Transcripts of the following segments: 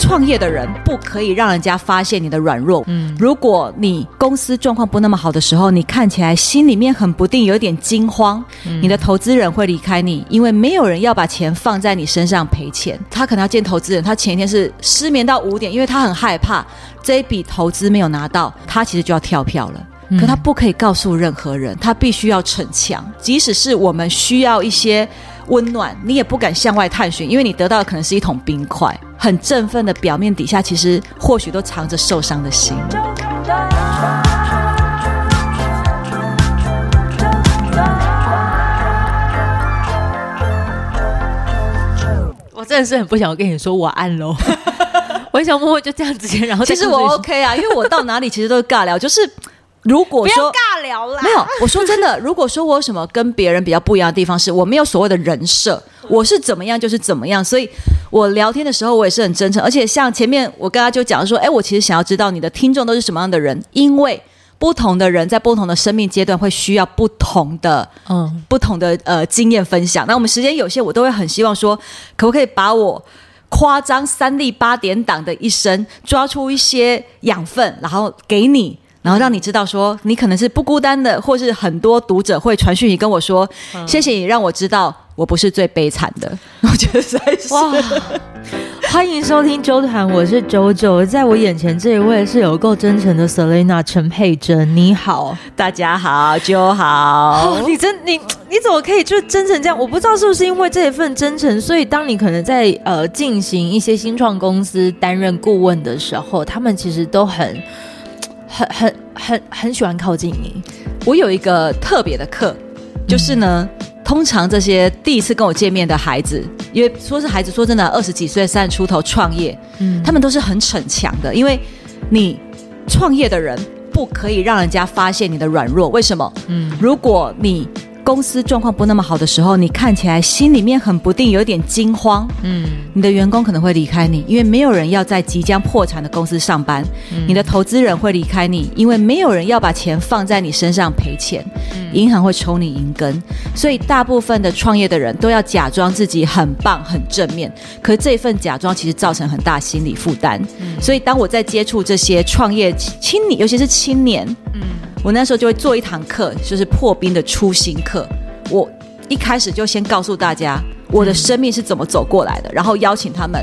创业的人不可以让人家发现你的软弱。嗯，如果你公司状况不那么好的时候，你看起来心里面很不定，有点惊慌，嗯、你的投资人会离开你，因为没有人要把钱放在你身上赔钱。他可能要见投资人，他前一天是失眠到五点，因为他很害怕这一笔投资没有拿到，他其实就要跳票了。可他不可以告诉任何人，他必须要逞强，即使是我们需要一些温暖，你也不敢向外探寻，因为你得到的可能是一桶冰块。很振奋的表面底下，其实或许都藏着受伤的心。我真的是很不想跟你说晚安喽，我很想默默就这样直接，然后其实我 OK 啊，因为我到哪里其实都是尬聊，就是。如果说不要尬聊啦，没有，我说真的，如果说我有什么跟别人比较不一样的地方，是我没有所谓的人设，我是怎么样就是怎么样，所以我聊天的时候我也是很真诚，而且像前面我跟他就讲说，哎，我其实想要知道你的听众都是什么样的人，因为不同的人在不同的生命阶段会需要不同的嗯不同的呃经验分享。那我们时间有限，我都会很希望说，可不可以把我夸张三立八点档的一生抓出一些养分，然后给你。然后让你知道说，你可能是不孤单的，或是很多读者会传讯你跟我说，嗯、谢谢你让我知道我不是最悲惨的。我觉得实在是哇，欢迎收听周团，我是周周，在我眼前这一位是有够真诚的 Selena 陈佩珍，你好，大家好，啾好，哦、你真你你怎么可以就真诚这样？我不知道是不是因为这一份真诚，所以当你可能在呃进行一些新创公司担任顾问的时候，他们其实都很。很很很很喜欢靠近你。我有一个特别的课，就是呢，嗯、通常这些第一次跟我见面的孩子，因为说是孩子，说真的，二十几岁、三十出头创业，嗯，他们都是很逞强的，因为你创业的人不可以让人家发现你的软弱。为什么？嗯，如果你公司状况不那么好的时候，你看起来心里面很不定，有点惊慌。嗯，你的员工可能会离开你，因为没有人要在即将破产的公司上班。嗯，你的投资人会离开你，因为没有人要把钱放在你身上赔钱。嗯，银行会抽你银根。所以大部分的创业的人都要假装自己很棒、很正面，可是这份假装其实造成很大心理负担。嗯，所以当我在接触这些创业青年，尤其是青年，嗯。我那时候就会做一堂课，就是破冰的初心课。我一开始就先告诉大家我的生命是怎么走过来的，然后邀请他们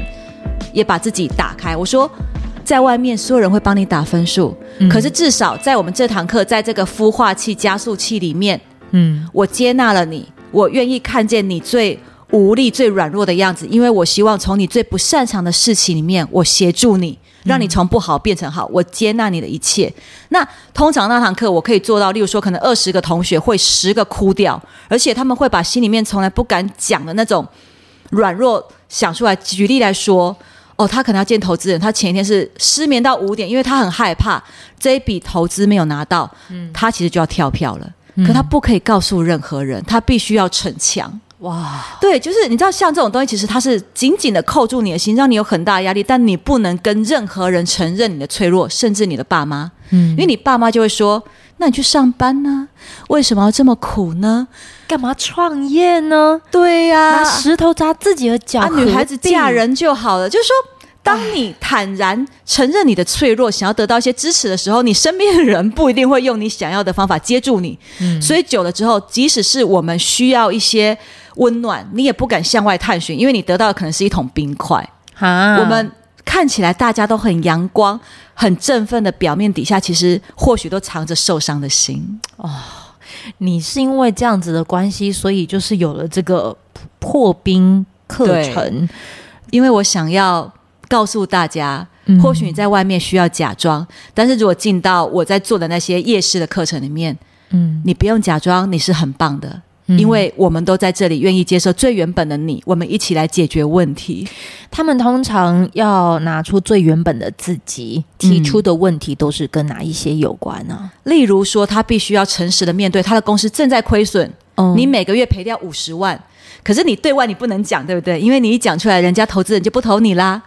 也把自己打开。我说，在外面所有人会帮你打分数，可是至少在我们这堂课，在这个孵化器加速器里面，嗯，我接纳了你，我愿意看见你最无力、最软弱的样子，因为我希望从你最不擅长的事情里面，我协助你。让你从不好变成好，我接纳你的一切。那通常那堂课我可以做到，例如说，可能二十个同学会十个哭掉，而且他们会把心里面从来不敢讲的那种软弱想出来。举例来说，哦，他可能要见投资人，他前一天是失眠到五点，因为他很害怕这一笔投资没有拿到，嗯，他其实就要跳票了。可他不可以告诉任何人，他必须要逞强。哇，对，就是你知道，像这种东西，其实它是紧紧的扣住你的心，让你有很大的压力，但你不能跟任何人承认你的脆弱，甚至你的爸妈，嗯，因为你爸妈就会说：“那你去上班呢？为什么要这么苦呢？干嘛创业呢？”对呀、啊，拿石头砸自己的脚，啊、女孩子嫁人就好了。就是说。当你坦然承认你的脆弱，想要得到一些支持的时候，你身边的人不一定会用你想要的方法接住你。嗯，所以久了之后，即使是我们需要一些温暖，你也不敢向外探寻，因为你得到的可能是一桶冰块。哈，我们看起来大家都很阳光、很振奋的表面底下，其实或许都藏着受伤的心。哦，你是因为这样子的关系，所以就是有了这个破冰课程，因为我想要。告诉大家，或许你在外面需要假装，嗯、但是如果进到我在做的那些夜市的课程里面，嗯，你不用假装，你是很棒的，嗯、因为我们都在这里愿意接受最原本的你，我们一起来解决问题。他们通常要拿出最原本的自己，提出的问题都是跟哪一些有关呢？啊？例如说，他必须要诚实的面对他的公司正在亏损，嗯、你每个月赔掉五十万，可是你对外你不能讲，对不对？因为你一讲出来，人家投资人就不投你啦。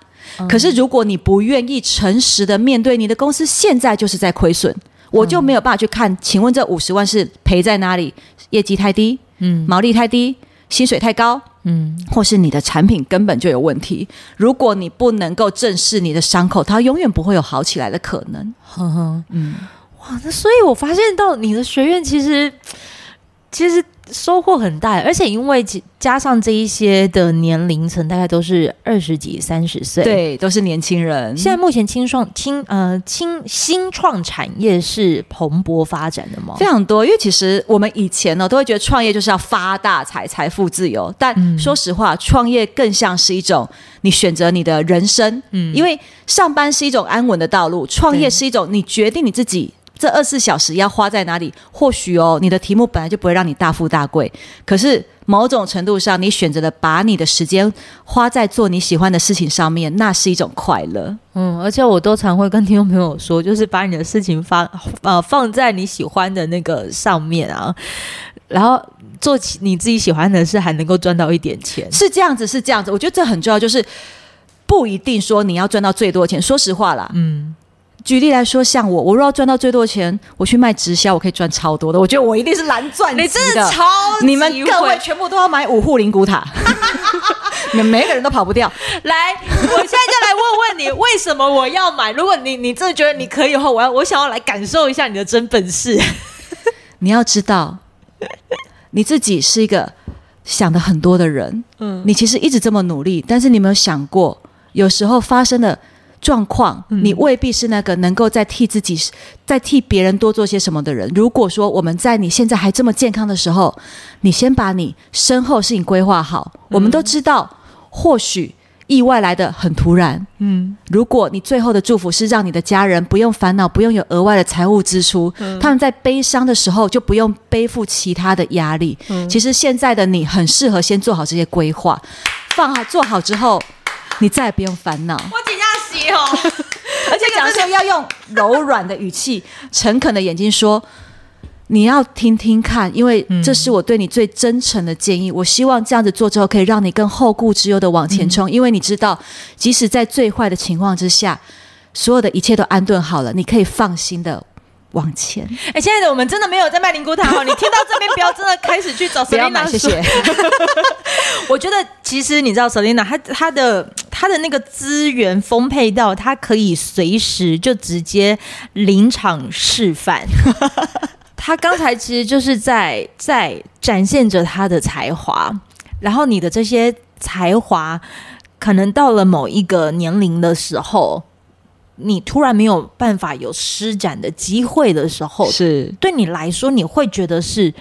可是，如果你不愿意诚实的面对你的公司现在就是在亏损，我就没有办法去看。请问这五十万是赔在哪里？业绩太低，嗯，毛利太低，薪水太高，嗯，或是你的产品根本就有问题。如果你不能够正视你的伤口，它永远不会有好起来的可能。呵呵，嗯，哇，那所以我发现到你的学院其实，其实。收获很大，而且因为加上这一些的年龄层，大概都是二十几、三十岁，对，都是年轻人。现在目前青创青呃青新创产业是蓬勃发展的吗？非常多，因为其实我们以前呢都会觉得创业就是要发大财、财富自由，但说实话，创业更像是一种你选择你的人生。嗯，因为上班是一种安稳的道路，创业是一种你决定你自己。这二十四小时要花在哪里？或许哦，你的题目本来就不会让你大富大贵，可是某种程度上，你选择了把你的时间花在做你喜欢的事情上面，那是一种快乐。嗯，而且我都常会跟听众朋友说，就是把你的事情发呃放在你喜欢的那个上面啊，然后做起你自己喜欢的事，还能够赚到一点钱，是这样子，是这样子。我觉得这很重要，就是不一定说你要赚到最多钱。说实话啦，嗯。举例来说，像我，我若要赚到最多的钱，我去卖直销，我可以赚超多的。我觉得我一定是蓝钻，你真的超，你们各位全部都要买五户灵骨塔，你们每个人都跑不掉。来，我现在就来问问你，为什么我要买？如果你你真的觉得你可以的话，我要我想要来感受一下你的真本事。你要知道，你自己是一个想的很多的人，嗯，你其实一直这么努力，但是你有没有想过，有时候发生的。状况，你未必是那个能够再替自己、再替别人多做些什么的人。如果说我们在你现在还这么健康的时候，你先把你身后事情规划好。我们都知道，或许意外来的很突然。嗯，如果你最后的祝福是让你的家人不用烦恼，不用有额外的财务支出，他们在悲伤的时候就不用背负其他的压力。其实现在的你很适合先做好这些规划，放好做好之后，你再也不用烦恼。而且讲的时候要用柔软的语气、诚恳的眼睛说：“你要听听看，因为这是我对你最真诚的建议。我希望这样子做之后，可以让你更后顾之忧的往前冲。因为你知道，即使在最坏的情况之下，所有的一切都安顿好了，你可以放心的。”往前，哎，亲爱的，我们真的没有在卖灵骨塔哦。你听到这边，不要真的开始去找 Selena，谢谢。我觉得其实你知道 Selina 她她的她的那个资源丰沛到，她可以随时就直接临场示范。她刚才其实就是在在展现着她的才华，然后你的这些才华，可能到了某一个年龄的时候。你突然没有办法有施展的机会的时候，是对你来说，你会觉得是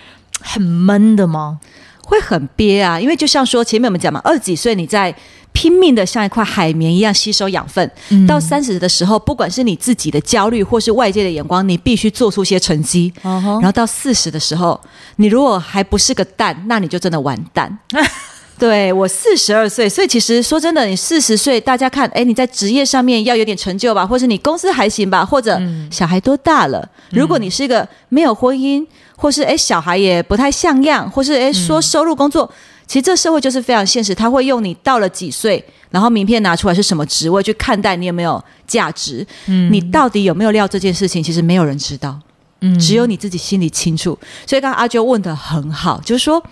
很闷的吗？会很憋啊，因为就像说前面我们讲嘛，二十几岁你在拼命的像一块海绵一样吸收养分，嗯、到三十的时候，不管是你自己的焦虑或是外界的眼光，你必须做出些成绩。Uh huh、然后到四十的时候，你如果还不是个蛋，那你就真的完蛋。对，我四十二岁，所以其实说真的，你四十岁，大家看，哎，你在职业上面要有点成就吧，或是你公司还行吧，或者小孩多大了？如果你是一个没有婚姻，或是哎小孩也不太像样，或是哎说收入工作，其实这社会就是非常现实，他会用你到了几岁，然后名片拿出来是什么职位去看待你有没有价值，嗯，你到底有没有料这件事情，其实没有人知道，嗯，只有你自己心里清楚。所以刚刚阿娟问的很好，就是说。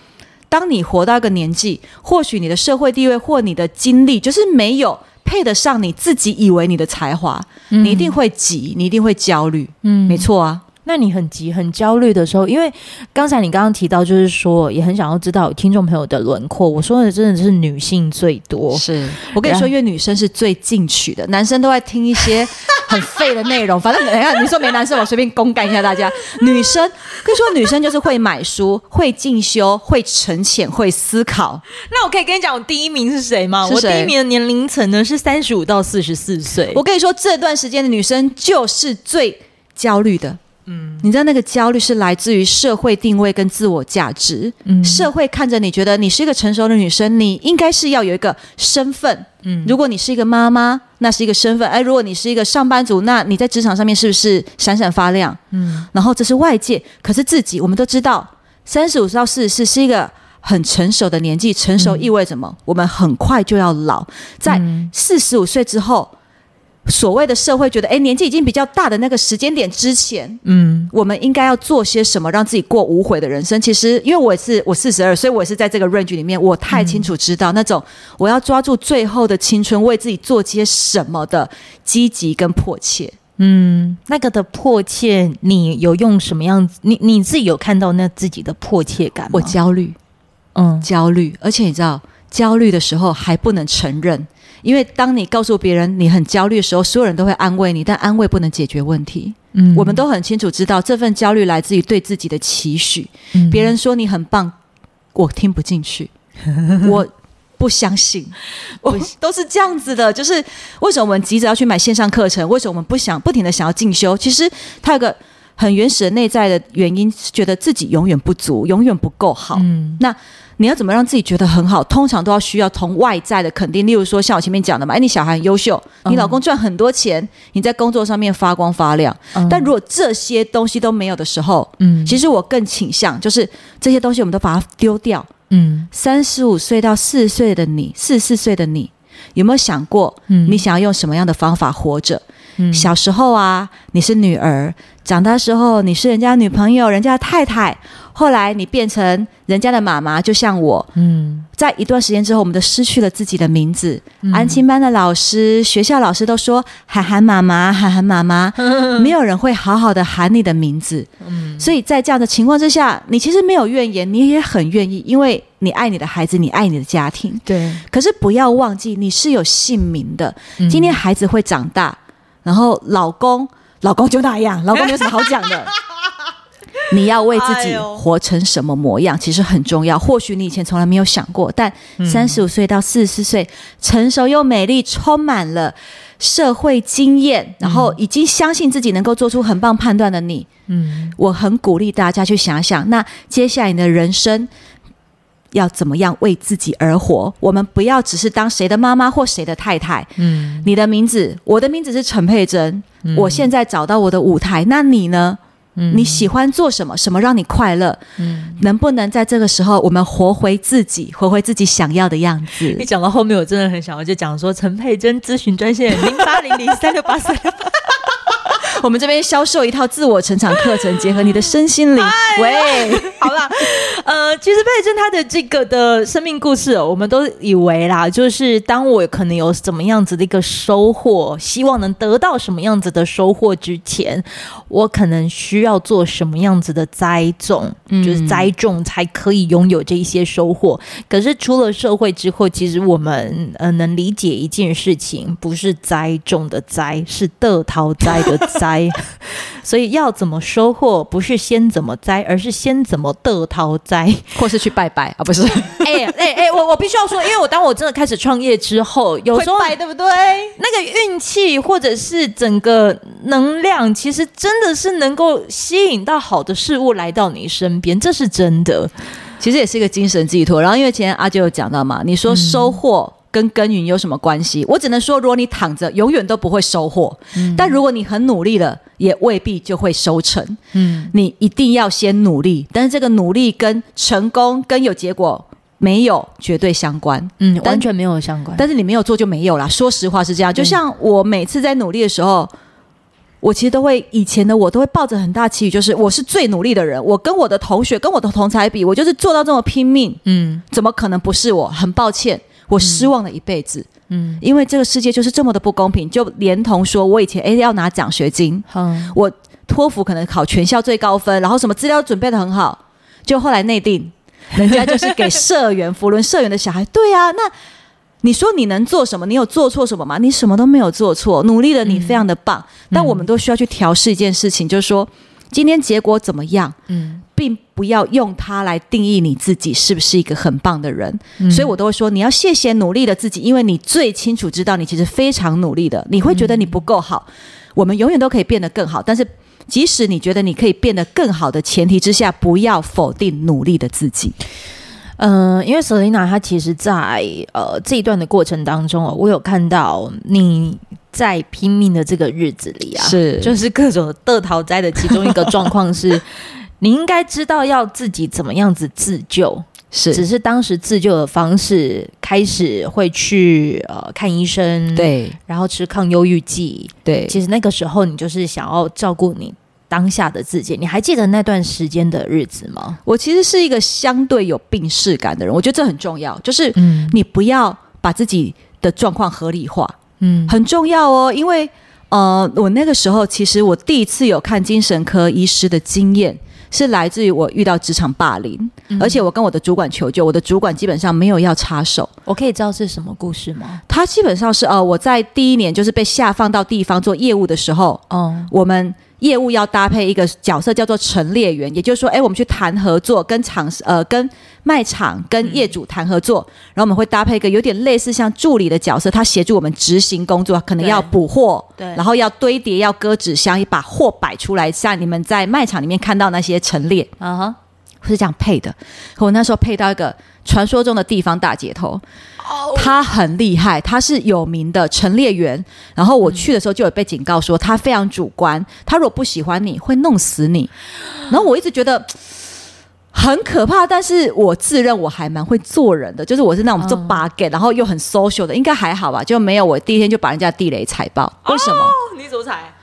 当你活到一个年纪，或许你的社会地位或你的经历，就是没有配得上你自己以为你的才华，嗯、你一定会急，你一定会焦虑。嗯，没错啊。那你很急、很焦虑的时候，因为刚才你刚刚提到，就是说也很想要知道听众朋友的轮廓。我说的真的是女性最多，是我跟你说，因为女生是最进取的，男生都在听一些很废的内容。反正等一下你说没男生，我随便公干一下大家。女生可以说，女生就是会买书、会进修、会沉潜、会思考。那我可以跟你讲，我第一名是谁吗？谁？我第一名的年龄层呢是三十五到四十四岁。我跟你说，这段时间的女生就是最焦虑的。嗯，你知道那个焦虑是来自于社会定位跟自我价值。嗯，社会看着你觉得你是一个成熟的女生，你应该是要有一个身份。嗯，如果你是一个妈妈，那是一个身份。哎，如果你是一个上班族，那你在职场上面是不是闪闪发亮？嗯，然后这是外界，可是自己我们都知道，三十五到四十四是一个很成熟的年纪。成熟意味着什么？嗯，我们很快就要老，在四十五岁之后。所谓的社会觉得，哎，年纪已经比较大的那个时间点之前，嗯，我们应该要做些什么，让自己过无悔的人生？其实，因为我是我四十二，所以我也是在这个 range 里面，我太清楚知道、嗯、那种我要抓住最后的青春，为自己做些什么的积极跟迫切。嗯，那个的迫切，你有用什么样子？你你自己有看到那自己的迫切感吗？我焦虑，嗯，焦虑，而且你知道，焦虑的时候还不能承认。因为当你告诉别人你很焦虑的时候，所有人都会安慰你，但安慰不能解决问题。嗯，我们都很清楚知道这份焦虑来自于对自己的期许。嗯，别人说你很棒，我听不进去，我不相信，我都是这样子的。就是为什么我们急着要去买线上课程？为什么我们不想不停的想要进修？其实它有个很原始的内在的原因是，觉得自己永远不足，永远不够好。嗯，那。你要怎么让自己觉得很好？通常都要需要从外在的肯定，例如说像我前面讲的嘛，哎，你小孩很优秀，你老公赚很多钱，嗯、你在工作上面发光发亮。嗯、但如果这些东西都没有的时候，嗯，其实我更倾向就是这些东西我们都把它丢掉。嗯，三十五岁到四十岁的你，四十四岁的你，有没有想过，嗯，你想要用什么样的方法活着？嗯、小时候啊，你是女儿；长大时候，你是人家女朋友、人家的太太。后来你变成人家的妈妈，就像我。嗯，在一段时间之后，我们都失去了自己的名字。嗯、安亲班的老师、学校老师都说喊喊妈妈，喊喊妈妈，没有人会好好的喊你的名字。嗯，所以在这样的情况之下，你其实没有怨言，你也很愿意，因为你爱你的孩子，你爱你的家庭。对。可是不要忘记，你是有姓名的。今天孩子会长大。然后老公，老公就那样，老公没有什么好讲的。你要为自己活成什么模样，其实很重要。或许你以前从来没有想过，但三十五岁到四十四岁，成熟又美丽，充满了社会经验，然后已经相信自己能够做出很棒判断的你，嗯，我很鼓励大家去想想，那接下来你的人生。要怎么样为自己而活？我们不要只是当谁的妈妈或谁的太太。嗯，你的名字，我的名字是陈佩珍。嗯，我现在找到我的舞台，那你呢？嗯，你喜欢做什么？什么让你快乐？嗯，能不能在这个时候，我们活回自己，活回自己想要的样子？你讲到后面，我真的很想，我就讲说陈佩珍咨询专线零八零零三六八三六八。我们这边销售一套自我成长课程，结合你的身心灵。喂，好了，呃，其实佩珍她的这个的生命故事，我们都以为啦，就是当我可能有怎么样子的一个收获，希望能得到什么样子的收获之前，我可能需要做什么样子的栽种，嗯、就是栽种才可以拥有这一些收获。可是出了社会之后，其实我们呃能理解一件事情，不是栽种的栽，是得桃栽的栽。栽，所以要怎么收获，不是先怎么栽，而是先怎么得桃栽，或是去拜拜啊？不是？哎哎哎，我我必须要说，因为我当我真的开始创业之后，有时候拜对不对？那个运气或者是整个能量，其实真的是能够吸引到好的事物来到你身边，这是真的。其实也是一个精神寄托。然后，因为前天阿啾有讲到嘛，你说收获。嗯跟耕耘有什么关系？我只能说，如果你躺着，永远都不会收获；嗯、但如果你很努力了，也未必就会收成。嗯，你一定要先努力，但是这个努力跟成功跟有结果没有绝对相关。嗯，完全没有相关。但是你没有做就没有啦。说实话是这样。就像我每次在努力的时候，嗯、我其实都会以前的我都会抱着很大期许，就是我是最努力的人。我跟我的同学、跟我的同才比，我就是做到这么拼命。嗯，怎么可能不是我？很抱歉。我失望了一辈子，嗯，因为这个世界就是这么的不公平，就连同说我以前诶要拿奖学金，嗯，我托福可能考全校最高分，然后什么资料准备的很好，就后来内定，人家就是给社员，扶轮社员的小孩，对啊，那你说你能做什么？你有做错什么吗？你什么都没有做错，努力的你非常的棒，嗯，但我们都需要去调试一件事情，就是说。今天结果怎么样？嗯，并不要用它来定义你自己是不是一个很棒的人。嗯，所以我都会说，你要谢谢努力的自己，因为你最清楚知道你其实非常努力的。你会觉得你不够好，嗯，我们永远都可以变得更好。但是，即使你觉得你可以变得更好的前提之下，不要否定努力的自己。嗯，因为 Selina 她其实在呃这一段的过程当中哦，我有看到你。在拼命的这个日子里啊，是就是各种得逃灾的其中一个状况是，你应该知道要自己怎么样子自救，是，只是当时自救的方式开始会去呃看医生，对，然后吃抗忧郁剂，对。其实那个时候你就是想要照顾你当下的自己。你还记得那段时间的日子吗？我其实是一个相对有病视感的人，我觉得这很重要，就是嗯，你不要把自己的状况合理化，嗯，很重要哦，因为。呃，我那个时候其实我第一次有看精神科医师的经验，是来自于我遇到职场霸凌，嗯、而且我跟我的主管求救，我的主管基本上没有要插手。我可以知道是什么故事吗？他基本上是呃，我在第一年就是被下放到地方做业务的时候，哦，我们。业务要搭配一个角色叫做陈列员，也就是说，哎，我们去谈合作，跟厂呃跟卖场跟业主谈合作，嗯、然后我们会搭配一个有点类似像助理的角色，他协助我们执行工作，可能要补货，对，然后要堆叠，要搁纸箱，把货摆出来，像你们在卖场里面看到那些陈列，啊哈，是这样配的。我那时候配到一个传说中的地方大姐头。他很厉害，他是有名的陈列员。然后我去的时候就有被警告说，他非常主观，他如果不喜欢你会弄死你。然后我一直觉得很可怕，但是我自认我还蛮会做人的，就是我是那种做 bug，然后又很 social 的，应该还好吧？就没有我第一天就把人家地雷踩爆。为什么？哦、你怎么踩？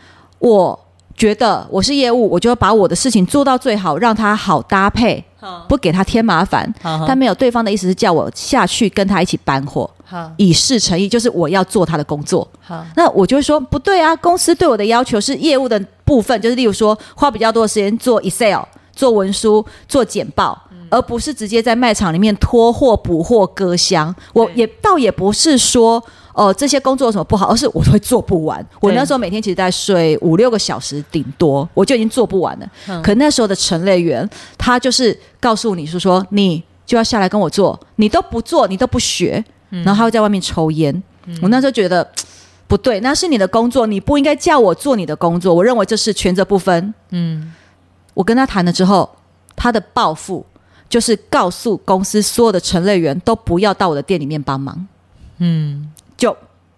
我觉得我是业务，我就要把我的事情做到最好，让他好搭配。不给他添麻烦，但没有对方的意思是叫我下去跟他一起搬货，以示诚意，就是我要做他的工作。那我就会说不对啊，公司对我的要求是业务的部分，就是例如说花比较多的时间做 Excel、做文书、做简报，而不是直接在卖场里面拖货、补货、割箱。我也倒也不是说。哦、呃，这些工作有什么不好？而是我都会做不完。我那时候每天其实在睡五六个小时，顶多我就已经做不完了。嗯、可那时候的陈列员，他就是告诉你是说，说你就要下来跟我做，你都不做，你都不学，然后他会在外面抽烟。嗯、我那时候觉得 不对，那是你的工作，你不应该叫我做你的工作。我认为这是权责不分。嗯，我跟他谈了之后，他的报复就是告诉公司所有的陈列员都不要到我的店里面帮忙。嗯。就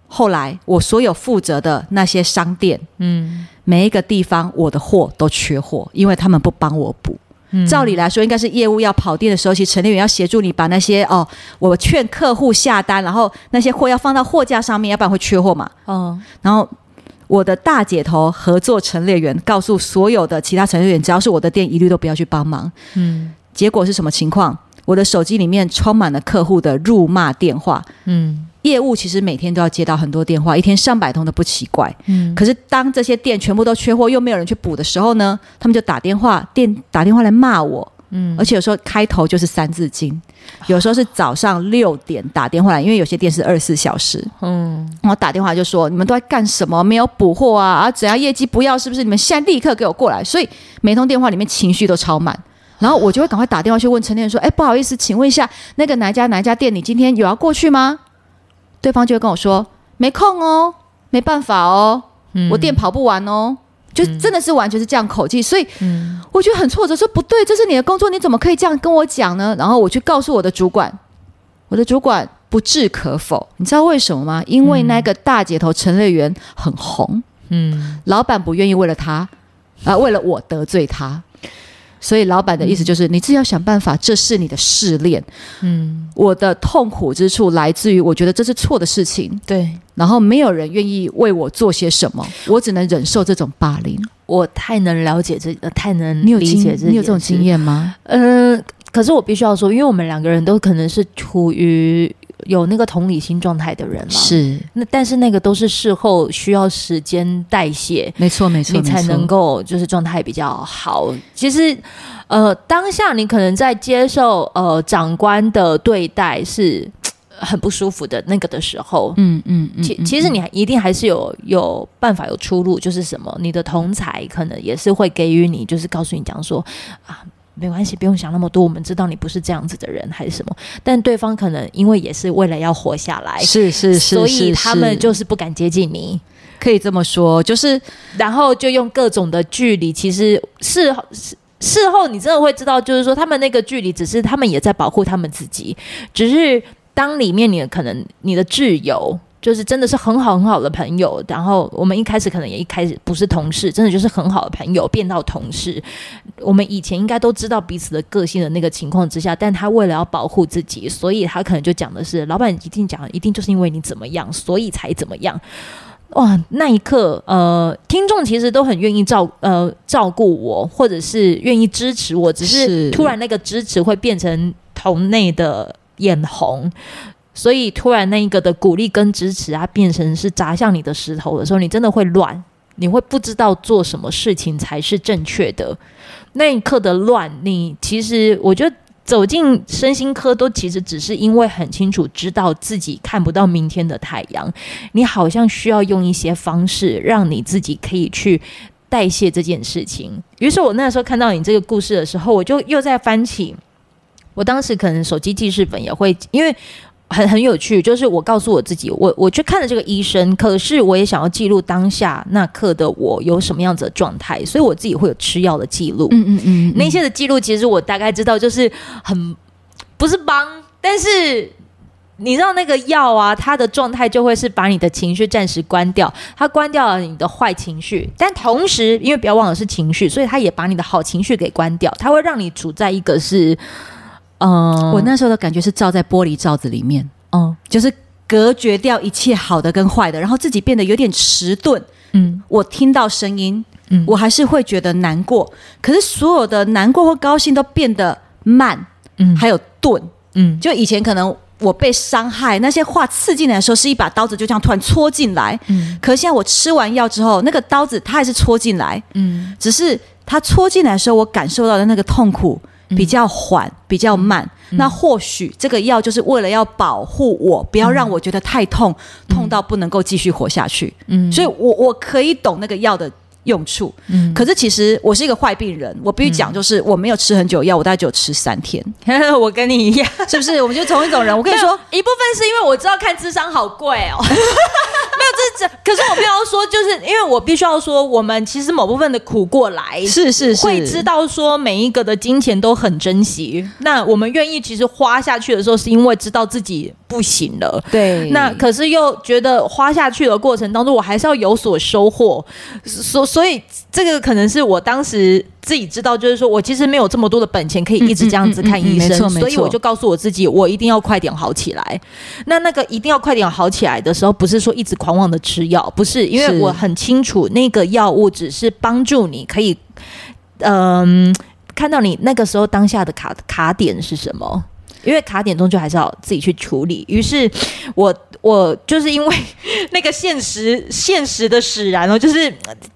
后来，我所有负责的那些商店，嗯，每一个地方我的货都缺货，因为他们不帮我补。嗯，照理来说，应该是业务要跑店的时候，其实陈列员要协助你把那些哦，我劝客户下单，然后那些货要放到货架上面，要不然会缺货嘛。哦，然后我的大姐头合作陈列员告诉所有的其他陈列员，只要是我的店，一律都不要去帮忙。嗯，结果是什么情况？我的手机里面充满了客户的辱骂电话。嗯。业务其实每天都要接到很多电话，一天上百通都不奇怪。嗯，可是当这些店全部都缺货，又没有人去补的时候呢，他们就打电话，店打电话来骂我。嗯，而且有时候开头就是三字经，有时候是早上六点打电话来，因为有些店是二十四小时。嗯，然后打电话就说你们都在干什么？没有补货啊？啊，怎样业绩不要？是不是？你们现在立刻给我过来！所以每通电话里面情绪都超满，然后我就会赶快打电话去问陈店说：“哎，不好意思，请问一下，那个哪家哪家店，你今天有要过去吗？”对方就会跟我说：“没空哦，没办法哦，嗯、我店跑不完哦。”就真的是完全是这样口气，所以我觉得很挫折，说不对，这是你的工作，你怎么可以这样跟我讲呢？然后我去告诉我的主管，我的主管不置可否，你知道为什么吗？因为那个大姐头陈瑞元很红，嗯，老板不愿意为了他啊、呃，为了我得罪他。所以老板的意思就是，你自己要想办法，这是你的试炼。嗯，我的痛苦之处来自于，我觉得这是错的事情。对，然后没有人愿意为我做些什么，我只能忍受这种霸凌。我太能了解这，太能理解这，你有这种经验吗？嗯、呃，可是我必须要说，因为我们两个人都可能是处于。有那个同理心状态的人嘛？是，那但是那个都是事后需要时间代谢，没错没错，你才能够就是状态比较好。其实，呃，当下你可能在接受呃长官的对待是 很不舒服的那个的时候，嗯嗯，嗯，其其实你一定还是有有办法有出路，就是什么，你的同才可能也是会给予你，就是告诉你讲说啊。没关系，不用想那么多。我们知道你不是这样子的人，还是什么？但对方可能因为也是为了要活下来，是是是，所以他们就是不敢接近你，可以这么说。就是然后就用各种的距离。其实事事事后你真的会知道，就是说他们那个距离，只是他们也在保护他们自己。只是当里面你可能你的挚友。就是真的是很好很好的朋友。然后我们一开始可能也一开始不是同事，真的就是很好的朋友变到同事。我们以前应该都知道彼此的个性的那个情况之下，但他为了要保护自己，所以他可能就讲的是老板一定讲，一定就是因为你怎么样，所以才怎么样。哇，那一刻，呃，听众其实都很愿意照呃照顾我，或者是愿意支持我，只是突然那个支持会变成同内的眼红，所以突然那一个的鼓励跟支持啊，变成是砸向你的石头的时候，你真的会乱，你会不知道做什么事情才是正确的。那一刻的乱，你其实我觉得。走进身心科，都其实只是因为很清楚知道自己看不到明天的太阳，你好像需要用一些方式让你自己可以去代谢这件事情。于是我那时候看到你这个故事的时候，我就又在翻起，我当时可能手机记事本也会，因为。很很有趣，就是我告诉我自己，我我去看了这个医生，可是我也想要记录当下那刻的我有什么样子的状态，所以我自己会有吃药的记录。嗯嗯嗯，那些的记录其实我大概知道，就是很不是帮，但是你知道那个药啊，它的状态就会是把你的情绪暂时关掉，它关掉了你的坏情绪，但同时因为不要忘了是情绪，所以它也把你的好情绪给关掉，它会让你处在一个是。嗯，我那时候的感觉是照在玻璃罩子里面，嗯，就是隔绝掉一切好的跟坏的，然后自己变得有点迟钝。嗯，我听到声音，嗯，我还是会觉得难过，可是所有的难过或高兴都变得慢，嗯，还有钝，嗯，就以前可能我被伤害，那些话刺进来的时候，是一把刀子就这样突然戳进来，嗯，可是现在我吃完药之后，那个刀子它还是戳进来，嗯，只是它戳进来的时候，我感受到的那个痛苦。比较缓，比较慢。嗯、那或许这个药就是为了要保护我，不要让我觉得太痛，嗯、痛到不能够继续活下去。嗯，所以我我可以懂那个药的用处。嗯，可是其实我是一个坏病人，我必须讲，就是我没有吃很久药，我大概只有吃三天。我跟你一样，是不是？我们就同一种人。我跟你说，一部分是因为我知道看智商好贵哦。没有这这，可是我必须要说，就是因为我必须要说，我们其实某部分的苦过来，是是是，会知道说每一个的金钱都很珍惜。那我们愿意其实花下去的时候，是因为知道自己不行了。对。那可是又觉得花下去的过程当中，我还是要有所收获。所所以这个可能是我当时。自己知道，就是说我其实没有这么多的本钱可以一直这样子看医生，所以我就告诉我自己，我一定要快点好起来。那那个一定要快点好起来的时候，不是说一直狂妄的吃药，不是，因为我很清楚那个药物只是帮助你可以，嗯、看到你那个时候当下的卡卡点是什么。因为卡点终究还是要自己去处理，于是我我就是因为 那个现实现实的使然哦，就是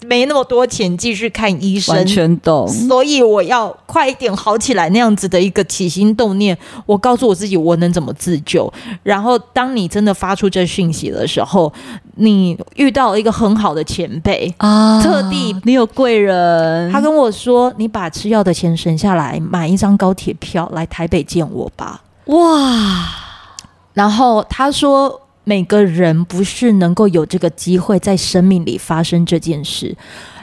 没那么多钱继续看医生，完全懂，所以我要快一点好起来那样子的一个起心动念，我告诉我自己我能怎么自救。然后当你真的发出这讯息的时候，你遇到了一个很好的前辈啊，特地你有贵人，他跟我说：“你把吃药的钱省下来，买一张高铁票来台北见我吧。”哇！然后他说：“每个人不是能够有这个机会在生命里发生这件事。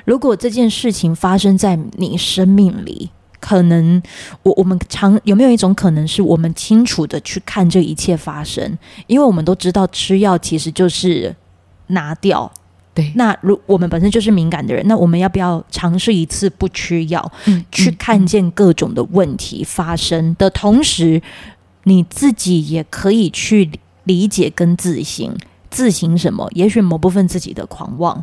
如果这件事情发生在你生命里，可能我我们常有没有一种可能是我们清楚的去看这一切发生？因为我们都知道吃药其实就是拿掉。对，那如我们本身就是敏感的人，那我们要不要尝试一次不吃药，嗯，去看见各种的问题发生的同时？”你自己也可以去理解跟自省，自省什么？也许某部分自己的狂妄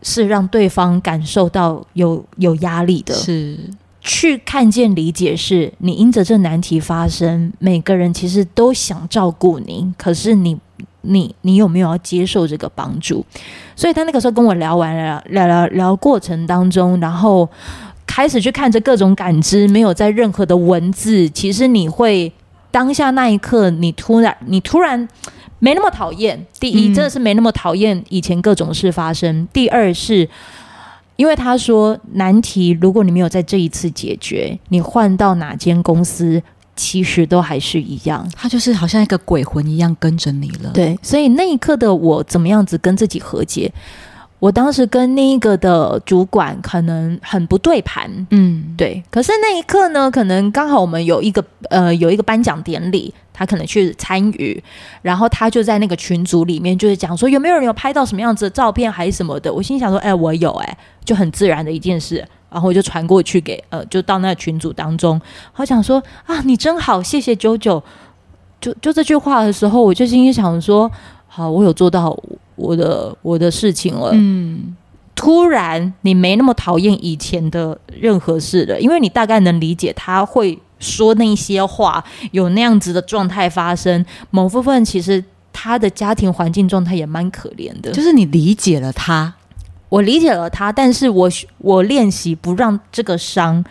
是让对方感受到有有压力的，是去看见理解，是你因着这难题发生，每个人其实都想照顾你，可是你你你有没有要接受这个帮助？所以他那个时候跟我聊完了，聊聊聊过程当中，然后开始去看着各种感知，没有在任何的文字，其实你会。当下那一刻，你突然，你突然没那么讨厌。第一，真的是没那么讨厌以前各种事发生。嗯、第二是，因为他说难题，如果你没有在这一次解决，你换到哪间公司，其实都还是一样。他就是好像一个鬼魂一样跟着你了。对，所以那一刻的我，怎么样子跟自己和解？我当时跟那个的主管可能很不对盘，嗯，对。可是那一刻呢，可能刚好我们有一个呃有一个颁奖典礼，他可能去参与，然后他就在那个群组里面就是讲说有没有人有拍到什么样子的照片还是什么的。我心想说，哎，我有，哎，就很自然的一件事，然后我就传过去给呃，就到那个群组当中，好想说啊，你真好，谢谢九九。就就这句话的时候，我就心里想说，好，我有做到。我的我的事情了，嗯，突然你没那么讨厌以前的任何事了，因为你大概能理解他会说那些话，有那样子的状态发生。某部分其实他的家庭环境状态也蛮可怜的，就是你理解了他，我理解了他，但是我我练习不让这个伤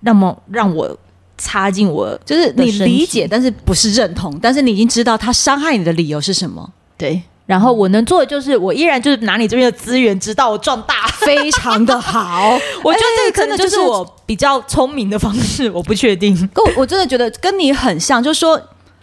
那么让我插进我，就是你理解，但是不是认同，但是你已经知道他伤害你的理由是什么，对。然后我能做的就是，我依然就是拿你这边的资源，直到我壮大，非常的好。我觉得这个可能就是我比较聪明的方式，我不确定。我我真的觉得跟你很像，就是说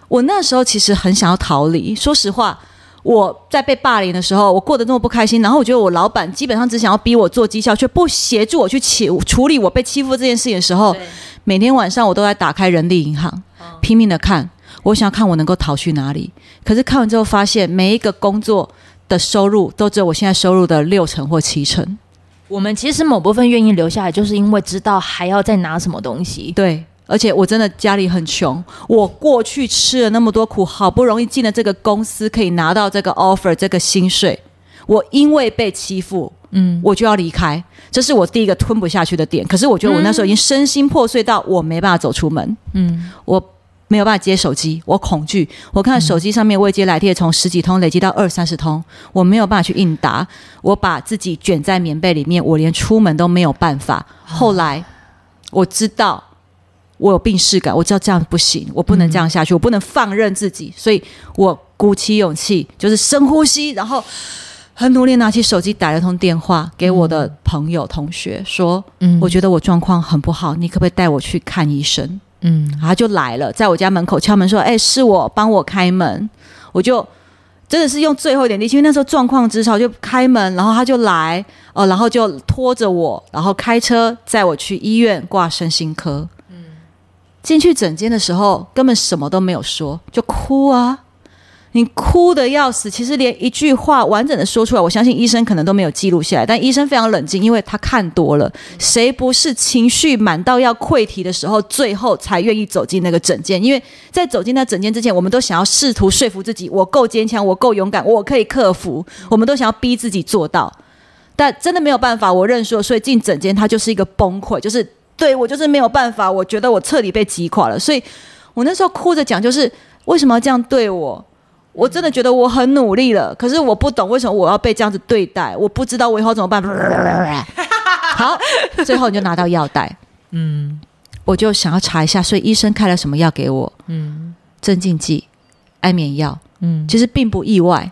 我那时候其实很想要逃离。说实话，我在被霸凌的时候，我过得那么不开心。然后我觉得我老板基本上只想要逼我做绩效，却不协助我去起处理我被欺负这件事情的时候，每天晚上我都在打开人力银行，拼命的看。我想要看我能够逃去哪里，可是看完之后发现，每一个工作的收入都只有我现在收入的六成或七成。我们其实某部分愿意留下来，就是因为知道还要再拿什么东西。对，而且我真的家里很穷，我过去吃了那么多苦，好不容易进了这个公司，可以拿到这个 offer 这个薪水，我因为被欺负，嗯，我就要离开，这是我第一个吞不下去的点。可是我觉得我那时候已经身心破碎到我没办法走出门，嗯，我。没有办法接手机，我恐惧。我看手机上面未接来电从十几通累积到二三十通，我没有办法去应答。我把自己卷在棉被里面，我连出门都没有办法。后来我知道我有病识感，我知道这样不行，我不能这样下去，我不能放任自己，所以我鼓起勇气，就是深呼吸，然后很努力拿起手机打了通电话给我的朋友同学，说：“嗯，我觉得我状况很不好，你可不可以带我去看医生？”嗯，他就来了，在我家门口敲门说：“哎，是我，帮我开门。”我就真的是用最后一点力气，因为那时候状况之差，就开门，然后他就来，哦，然后就拖着我，然后开车载我去医院挂身心科。嗯，进去诊间的时候，根本什么都没有说，就哭啊。你哭得要死，其实连一句话完整的说出来，我相信医生可能都没有记录下来。但医生非常冷静，因为他看多了。谁不是情绪满到要溃堤的时候，最后才愿意走进那个诊间？因为在走进那诊间之前，我们都想要试图说服自己，我够坚强，我够勇敢，我可以克服。我们都想要逼自己做到，但真的没有办法。我认输，所以进诊间他就是一个崩溃，就是对我就是没有办法。我觉得我彻底被击垮了，所以我那时候哭着讲，就是为什么要这样对我？我真的觉得我很努力了，可是我不懂为什么我要被这样子对待，我不知道我以后怎么办。好，最后你就拿到药袋，嗯，我就想要查一下，所以医生开了什么药给我？嗯，镇静剂、安眠药。嗯，其实并不意外，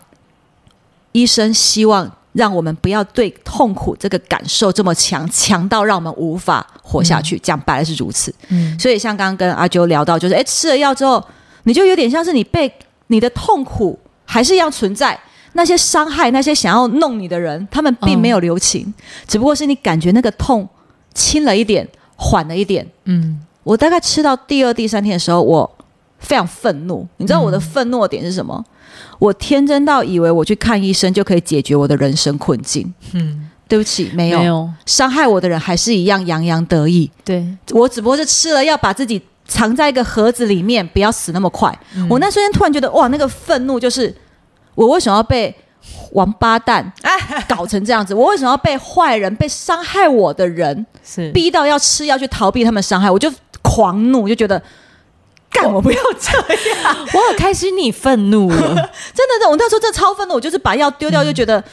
医生希望让我们不要对痛苦这个感受这么强，强到让我们无法活下去。讲白了是如此。嗯，所以像刚刚跟阿啾聊到，就是哎，吃了药之后，你就有点像是你被。你的痛苦还是一样存在，那些伤害，那些想要弄你的人，他们并没有留情，嗯、只不过是你感觉那个痛轻了一点，缓了一点。嗯，我大概吃到第二、第三天的时候，我非常愤怒。你知道我的愤怒的点是什么？嗯、我天真到以为我去看医生就可以解决我的人生困境。嗯，对不起，没有，没有，伤害我的人还是一样洋洋得意。对，我只不过是吃了要把自己。藏在一个盒子里面，不要死那么快。嗯、我那瞬间突然觉得，哇，那个愤怒就是我为什么要被王八蛋 搞成这样子？我为什么要被坏人、被伤害我的人是逼到要吃药去逃避他们伤害？我就狂怒，就觉得干我不要这样。我好开心，你愤怒了，真的，我那时候真的超愤怒，我就是把药丢掉，就觉得。嗯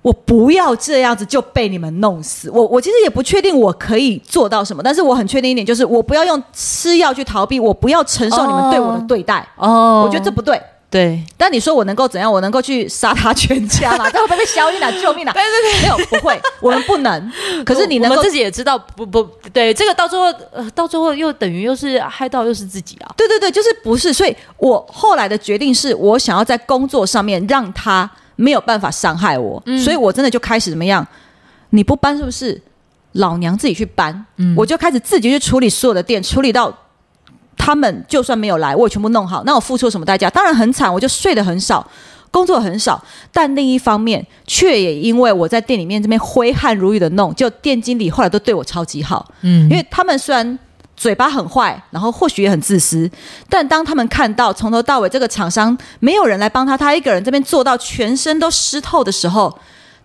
我不要这样子就被你们弄死。我我其实也不确定我可以做到什么，但是我很确定一点，就是我不要用吃药去逃避，我不要承受你们对我的对待。哦，我觉得这不对。对，但你说我能够怎样？我能够去杀他全家吗？这会不会被消音啊？救命啊！对对对，没有，不会，我们不能。可是你能够自己也知道，不不对，这个到最后，呃，到最后又等于又是害到又是自己啊。对对对，就是不是。所以我后来的决定是我想要在工作上面让他。没有办法伤害我，嗯、所以我真的就开始怎么样？你不搬是不是？老娘自己去搬，嗯、我就开始自己去处理所有的店，处理到他们就算没有来，我也全部弄好。那我付出什么代价？当然很惨，我就睡得很少，工作很少。但另一方面，却也因为我在店里面这边挥汗如雨的弄，就店经理后来都对我超级好。嗯，因为他们虽然嘴巴很坏，然后或许也很自私，但当他们看到从头到尾这个厂商没有人来帮他，他一个人这边做到全身都湿透的时候。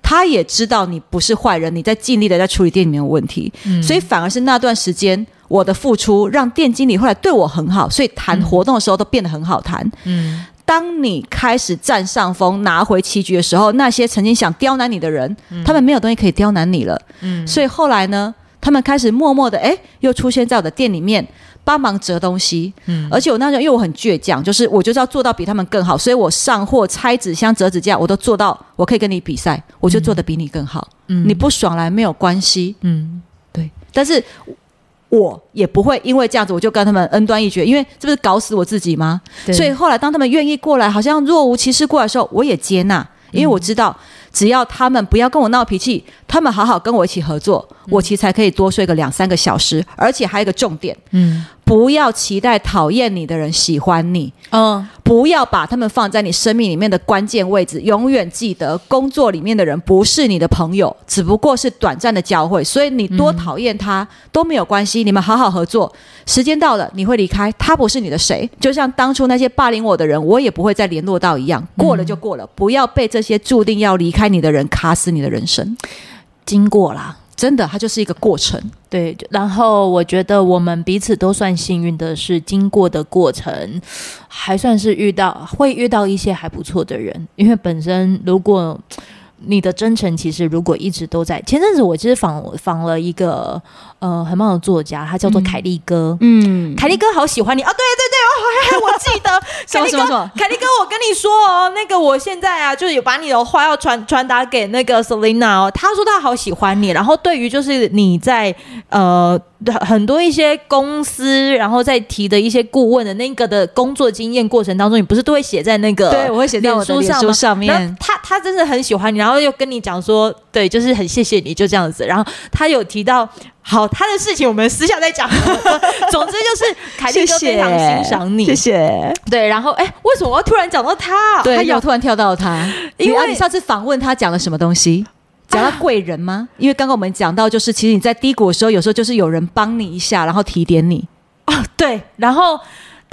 他也知道你不是坏人，你在尽力的在处理店里面的问题，嗯、所以反而是那段时间我的付出让店经理后来对我很好，所以谈活动的时候都变得很好谈。嗯，当你开始占上风拿回棋局的时候，那些曾经想刁难你的人，嗯、他们没有东西可以刁难你了。嗯，所以后来呢，他们开始默默的哎，又出现在我的店里面。帮忙折东西，嗯，而且我那时候因为我很倔强，就是我就是要做到比他们更好，所以我上货、拆纸箱、折纸架，我都做到，我可以跟你比赛，我就做的比你更好。嗯，你不爽来没有关系，嗯，对。但是我也不会因为这样子我就跟他们恩断义绝，因为这不是搞死我自己吗？对所以后来当他们愿意过来，好像若无其事过来的时候，我也接纳，因为我知道。嗯只要他们不要跟我闹脾气，他们好好跟我一起合作，嗯、我其实才可以多睡个两三个小时。而且还有一个重点，嗯，不要期待讨厌你的人喜欢你，嗯，不要把他们放在你生命里面的关键位置。永远记得，工作里面的人不是你的朋友，只不过是短暂的交汇。所以你多讨厌他、嗯、都没有关系，你们好好合作。时间到了，你会离开，他不是你的谁。就像当初那些霸凌我的人，我也不会再联络到一样。过了就过了，嗯、不要被这些注定要离开。你的人卡死你的人生，经过啦，真的，它就是一个过程。对，然后我觉得我们彼此都算幸运的是，经过的过程还算是遇到会遇到一些还不错的人，因为本身如果。你的真诚其实如果一直都在，前阵子我其实访访了一个呃很棒的作家，他叫做凯利哥。嗯，凯利哥好喜欢你啊！对对对，哦，我记得 凯利哥，凯利哥，我跟你说哦，那个我现在啊，就有把你的话要传传达给那个 Selina 哦，他说他好喜欢你，然后对于就是你在呃。很多一些公司，然后在提的一些顾问的那个的工作经验过程当中，你不是都会写在那个？对，我会写在我的脸书上面。他他真的很喜欢你，然后又跟你讲说，对，就是很谢谢你，就这样子。然后他有提到，好，他的事情我们私下再讲。总之就是 凯莉哥非常欣赏你，谢谢。对，然后哎，为什么我要突然讲到他？对，他要突然跳到他，因为你上次访问他讲了什么东西？讲到贵人吗？因为刚刚我们讲到，就是其实你在低谷的时候，有时候就是有人帮你一下，然后提点你。哦，对，然后。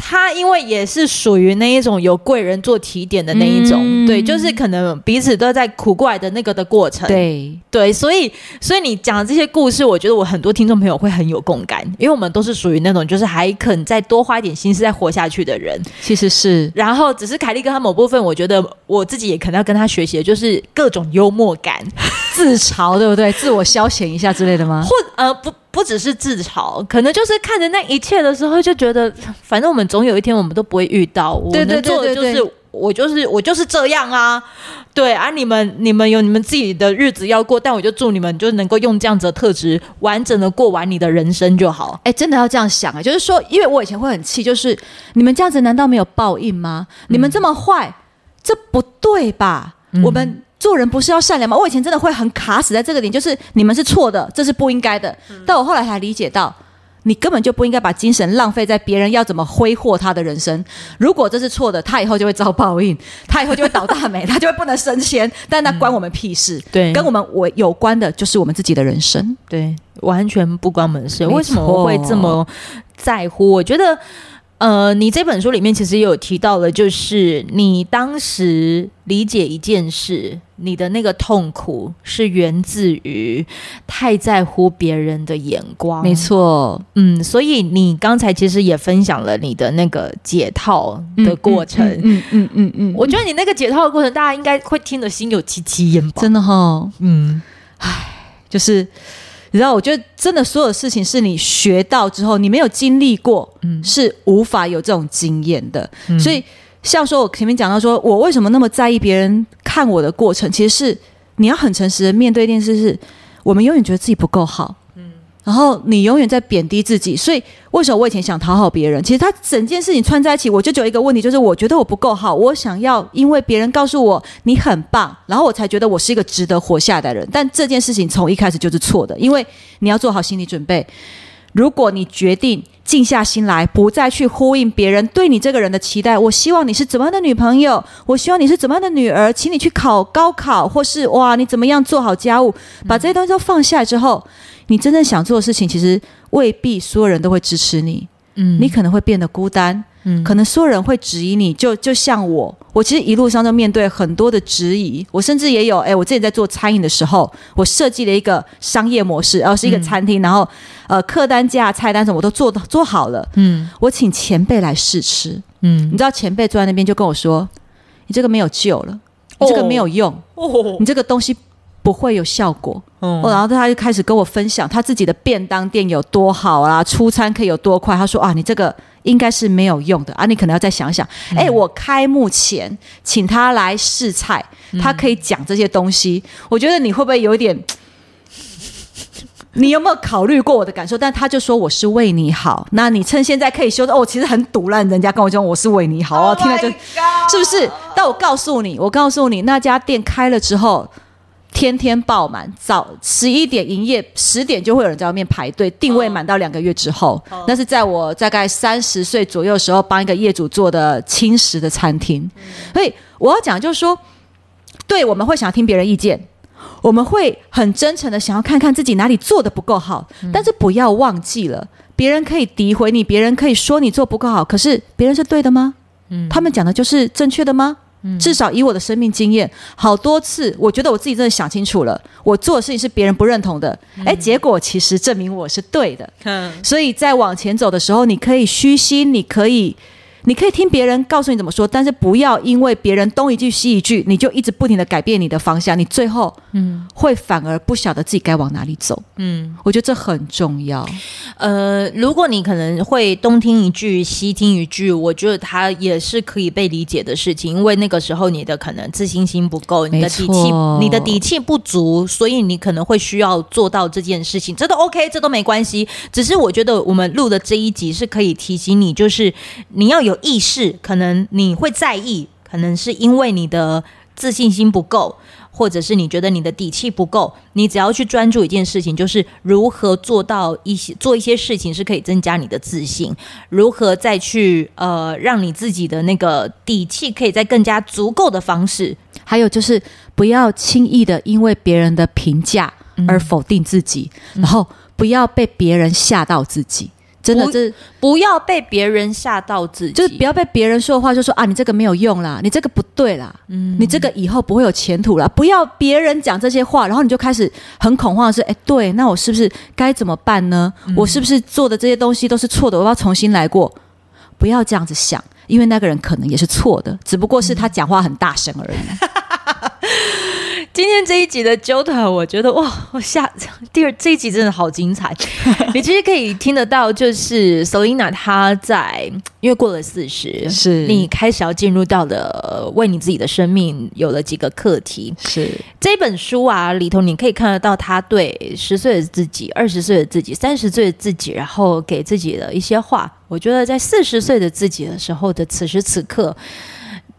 他因为也是属于那一种有贵人做提点的那一种，嗯、对，就是可能彼此都在苦过来的那个的过程，对对，所以所以你讲的这些故事，我觉得我很多听众朋友会很有共感，因为我们都是属于那种就是还肯再多花一点心思再活下去的人，其实是。然后只是凯利跟他某部分，我觉得我自己也可能要跟他学习的，就是各种幽默感、自嘲，对不对？自我消遣一下之类的吗？或呃不。不只是自嘲，可能就是看着那一切的时候，就觉得反正我们总有一天我们都不会遇到。对对对对，就是我就是我就是这样啊，对啊，你们你们有你们自己的日子要过，但我就祝你们就能够用这样子的特质，完整的过完你的人生就好。哎，真的要这样想啊，就是说，因为我以前会很气，就是你们这样子难道没有报应吗？嗯、你们这么坏，这不对吧？嗯、我们。做人不是要善良吗？我以前真的会很卡死在这个点，就是你们是错的，这是不应该的。嗯、但我后来才理解到，你根本就不应该把精神浪费在别人要怎么挥霍他的人生。如果这是错的，他以后就会遭报应，他以后就会倒大霉，他就会不能升迁。但那关我们屁事？对，跟我们我有关的就是我们自己的人生。对，完全不关我们事。为什么我会这么在乎？我觉得。呃，你这本书里面其实也有提到了，就是你当时理解一件事，你的那个痛苦是源自于太在乎别人的眼光。没错，嗯，所以你刚才其实也分享了你的那个解套的过程。嗯嗯嗯嗯，我觉得你那个解套的过程，大家应该会听得心有戚戚焉吧？真的哈、哦，嗯，唉，就是。你知道，我觉得真的所有事情是你学到之后，你没有经历过，嗯，是无法有这种经验的。嗯、所以，像说我前面讲到，说我为什么那么在意别人看我的过程，其实是你要很诚实的面对一件事，是我们永远觉得自己不够好，嗯，然后你永远在贬低自己，所以为什么我以前想讨好别人？其实他整件事情串在一起，我就只有一个问题，就是我觉得我不够好，我想要因为别人告诉我你很棒，然后我才觉得我是一个值得活下来的人。但这件事情从一开始就是错的，因为你要做好心理准备。如果你决定静下心来，不再去呼应别人对你这个人的期待，我希望你是怎么样的女朋友，我希望你是怎么样的女儿，请你去考高考，或是哇，你怎么样做好家务，把这些东西都放下来之后，你真正想做的事情，其实未必所有人都会支持你，嗯，你可能会变得孤单。嗯，可能所有人会质疑你，就就像我，我其实一路上就面对很多的质疑，我甚至也有，哎，我自己在做餐饮的时候，我设计了一个商业模式，然后是一个餐厅，嗯、然后呃，客单价、菜单什么我都做做好了，嗯，我请前辈来试吃，嗯，你知道前辈坐在那边就跟我说，你这个没有救了，你这个没有用，哦，你这个东西不会有效果。哦，然后他就开始跟我分享他自己的便当店有多好啊，出餐可以有多快。他说啊，你这个应该是没有用的啊，你可能要再想想。哎、嗯，我开幕前请他来试菜，他可以讲这些东西。嗯、我觉得你会不会有一点？你有没有考虑过我的感受？但他就说我是为你好，那你趁现在可以修的。哦，其实很堵烂，人家跟我讲我是为你好，哦，听了就是不是？但我告诉你，我告诉你，那家店开了之后。天天爆满，早十一点营业，十点就会有人在外面排队，定位满到两个月之后。Oh. Oh. 那是在我大概三十岁左右的时候，帮一个业主做的轻食的餐厅。Mm. 所以我要讲就是说，对，我们会想要听别人意见，我们会很真诚的想要看看自己哪里做的不够好，mm. 但是不要忘记了，别人可以诋毁你，别人可以说你做不够好，可是别人是对的吗？Mm. 他们讲的就是正确的吗？至少以我的生命经验，好多次，我觉得我自己真的想清楚了，我做的事情是别人不认同的，哎，结果其实证明我是对的，所以在往前走的时候，你可以虚心，你可以。你可以听别人告诉你怎么说，但是不要因为别人东一句西一句，你就一直不停的改变你的方向，你最后嗯会反而不晓得自己该往哪里走。嗯，我觉得这很重要。呃，如果你可能会东听一句西听一句，我觉得它也是可以被理解的事情，因为那个时候你的可能自信心不够，你的底气你的底气不足，所以你可能会需要做到这件事情，这都 OK，这都没关系。只是我觉得我们录的这一集是可以提醒你，就是你要有。有意识，可能你会在意，可能是因为你的自信心不够，或者是你觉得你的底气不够。你只要去专注一件事情，就是如何做到一些做一些事情是可以增加你的自信，如何再去呃让你自己的那个底气可以在更加足够的方式。还有就是不要轻易的因为别人的评价而否定自己，嗯、然后不要被别人吓到自己。真的，这不要被别人吓到自己，就是不要被别人说的话就说啊，你这个没有用啦，你这个不对啦，嗯，你这个以后不会有前途啦。不要别人讲这些话，然后你就开始很恐慌的是，哎，对，那我是不是该怎么办呢？嗯，我是不是做的这些东西都是错的？我要重新来过？不要这样子想，因为那个人可能也是错的，只不过是他讲话很大声而已。今天这一集的 Jota，，我觉得哇，我下第二这一集真的好精彩。你其实可以听得到，就是 Selina 她在，因为过了四十，是你开始要进入到的，为你自己的生命有了几个课题。是这本书啊里头，你可以看得到他对十岁的自己、二十岁的自己、三十岁的自己，然后给自己的一些话。我觉得在四十岁的自己的时候的此时此刻。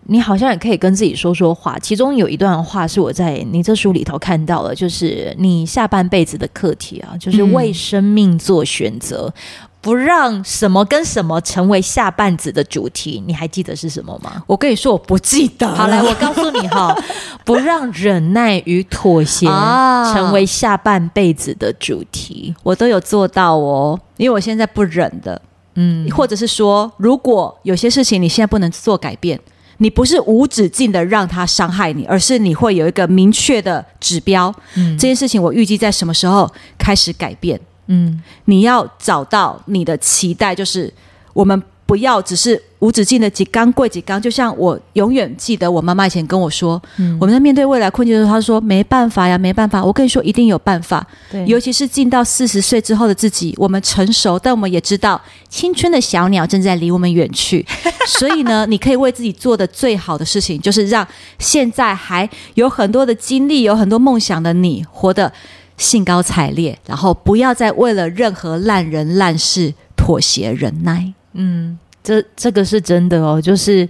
你好像也可以跟自己说说话，其中有一段话是我在你这书里头看到了，就是你下半辈子的课题啊，就是为生命做选择，嗯、不让什么跟什么成为下半子的主题。你还记得是什么吗？我跟你说，我不记得。好，来，我告诉你哈，不让忍耐与妥协成为下半辈子的主题，我都有做到哦，因为我现在不忍的，嗯，或者是说，如果有些事情你现在不能做改变。你不是无止境的让他伤害你，而是你会有一个明确的指标。嗯，这件事情我预计在什么时候开始改变？嗯，你要找到你的期待，就是我们。不要只是无止境的几缸跪几缸，就像我永远记得我妈妈以前跟我说，嗯、我们在面对未来困境的时候，她说没办法呀，没办法。我跟你说，一定有办法。对，尤其是进到四十岁之后的自己，我们成熟，但我们也知道青春的小鸟正在离我们远去。所以呢，你可以为自己做的最好的事情，就是让现在还有很多的精力、有很多梦想的你，活得兴高采烈，然后不要再为了任何烂人烂事妥协忍耐。嗯，这这个是真的哦，就是。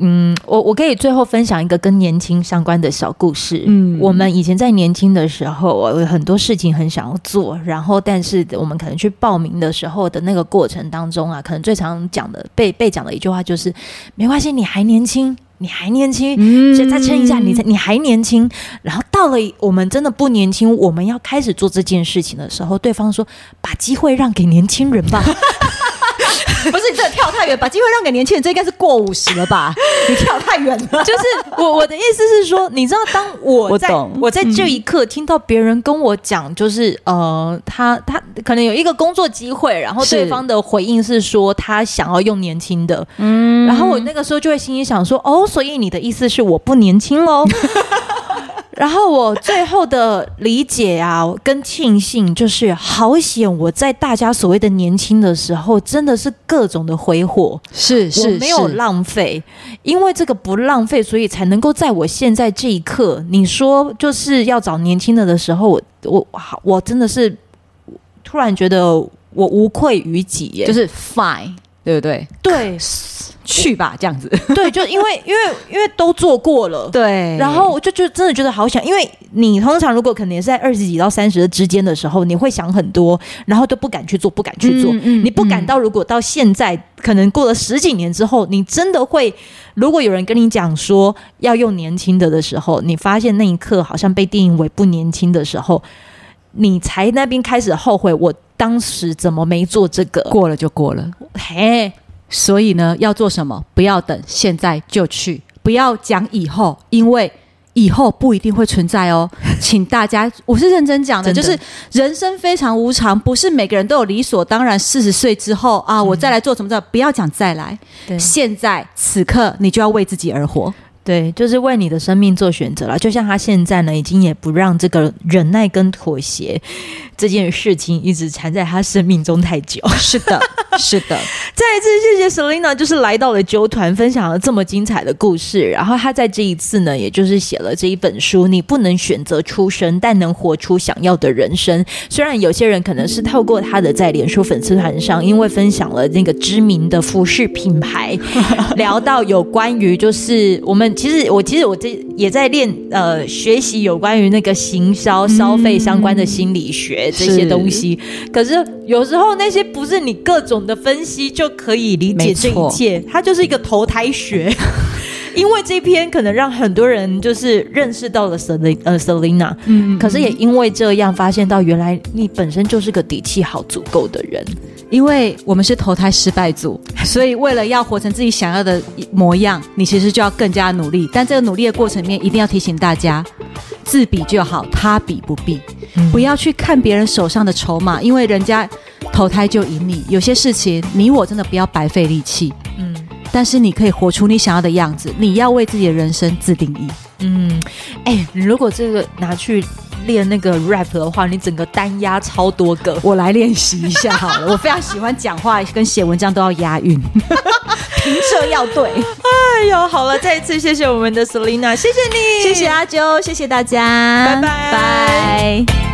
嗯，我我可以最后分享一个跟年轻相关的小故事。嗯，我们以前在年轻的时候，我有很多事情很想要做，然后但是我们可能去报名的时候的那个过程当中啊，可能最常讲的被被讲的一句话就是：没关系，你还年轻，你还年轻，嗯，所以再撑一下，你你还年轻。然后到了我们真的不年轻，我们要开始做这件事情的时候，对方说：把机会让给年轻人吧。不是你这跳太远，把机会让给年轻人，这应该是过五十了吧？你跳太远了。就是我我的意思是说，你知道，当我在我，我在这一刻听到别人跟我讲，就是呃，他他可能有一个工作机会，然后对方的回应是说他想要用年轻的，嗯，然后我那个时候就会心里想说，哦，所以你的意思是我不年轻喽？然后我最后的理解啊，跟庆幸就是，好险我在大家所谓的年轻的时候，真的是各种的挥霍，是是，我没有浪费，因为这个不浪费，所以才能够在我现在这一刻，你说就是要找年轻的的时候，我我我真的是突然觉得我无愧于己耶，就是 fine，对不对？对。去吧，这样子。对，就因为因为因为都做过了，对。然后我就就真的觉得好想，因为你通常如果可能也是在二十几到三十之间的时候，你会想很多，然后都不敢去做，不敢去做。嗯嗯、你不敢到，如果到现在、嗯、可能过了十几年之后，你真的会，如果有人跟你讲说要用年轻的的时候，你发现那一刻好像被定义为不年轻的时候，你才那边开始后悔，我当时怎么没做这个？过了就过了，嘿。所以呢，要做什么？不要等，现在就去。不要讲以后，因为以后不一定会存在哦。请大家，我是认真讲的，的就是人生非常无常，不是每个人都有理所当然。四十岁之后啊，我再来做什么的？不要讲再来，对现在此刻你就要为自己而活。对，就是为你的生命做选择了。就像他现在呢，已经也不让这个忍耐跟妥协这件事情一直缠在他生命中太久。是的，是的。再一次谢谢 Selina，就是来到了纠团，分享了这么精彩的故事。然后他在这一次呢，也就是写了这一本书。你不能选择出生，但能活出想要的人生。虽然有些人可能是透过他的在脸书粉丝团上，因为分享了那个知名的服饰品牌，聊到有关于就是我们。其实我其实我这也在练呃学习有关于那个行销消费相关的心理学这些东西，是可是有时候那些不是你各种的分析就可以理解这一切，它就是一个投胎学。因为这篇可能让很多人就是认识到了 Selina 呃 Selina，嗯，可是也因为这样发现到原来你本身就是个底气好足够的人。因为我们是投胎失败组，所以为了要活成自己想要的模样，你其实就要更加努力。但这个努力的过程里面，一定要提醒大家，自比就好，他比不必，嗯、不要去看别人手上的筹码，因为人家投胎就赢你。有些事情，你我真的不要白费力气。嗯，但是你可以活出你想要的样子，你要为自己的人生自定义。嗯，哎，如果这个拿去。练那个 rap 的话，你整个单压超多个，我来练习一下好了。我非常喜欢讲话跟写文章都要押韵，平仄要对。哎呦，好了，再一次谢谢我们的 Selina，谢谢你，谢谢阿啾，谢谢大家，拜拜拜。